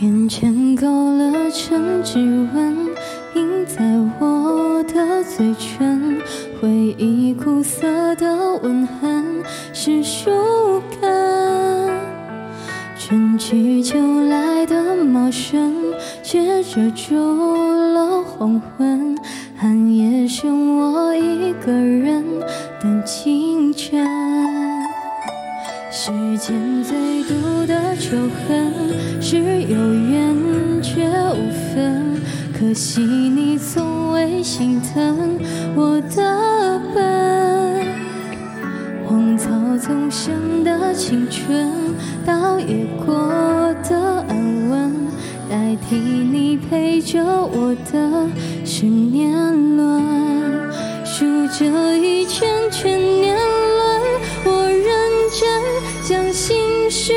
眼前勾勒成指纹，印在我的嘴唇，回忆苦涩的吻痕是树根。春去秋来的茂盛，却遮住了黄昏。寒夜剩我一个人等清晨。世间最毒的仇恨是有缘却无分，可惜你从未心疼我的笨。荒草丛生的青春，倒也过得安稳，代替你陪着我的是年轮，数着一圈圈年事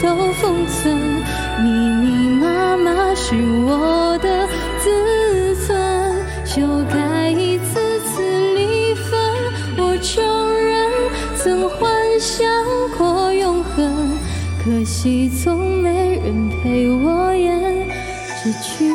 都封存，密密麻麻是我的自尊，修改一次次离分，我承认曾幻想过永恒，可惜从没人陪我演这剧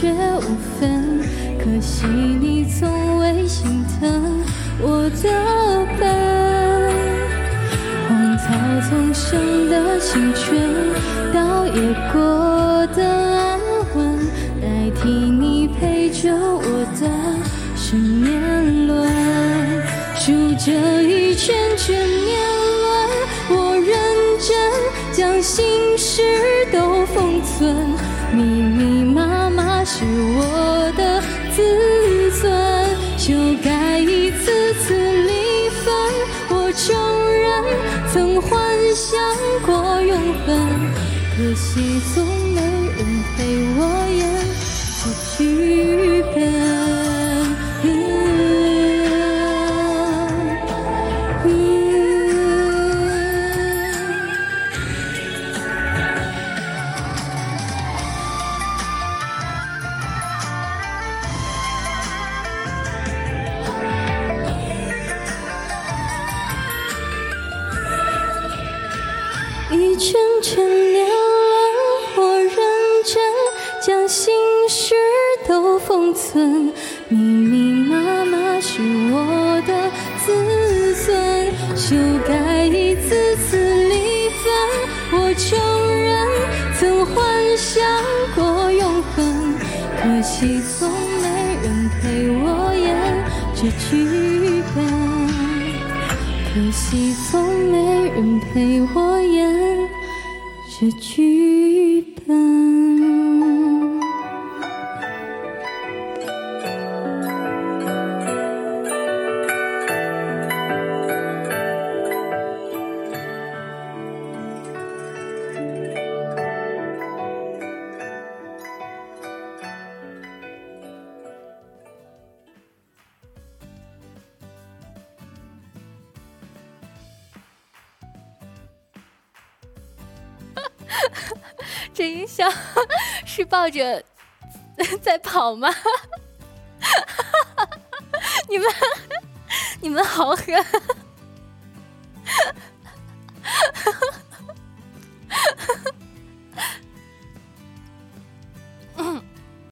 却无分，可惜你从未心疼我的笨。荒草丛生的青春，倒也过得安稳，代替你陪着我的是年轮，数着一圈圈年轮，我认真将心事都封存，密密是我的自尊，修改一次次离分，我承认曾幻想过永恒，可惜从没人陪我演这剧本。一圈圈年轮，我认真将心事都封存，密密麻麻是我的自尊，修改一次次离分，我承认曾幻想过永恒，可惜从没人陪我演这剧。可惜从没人陪我演这剧本。这音效是抱着在跑吗？你们 你们好狠！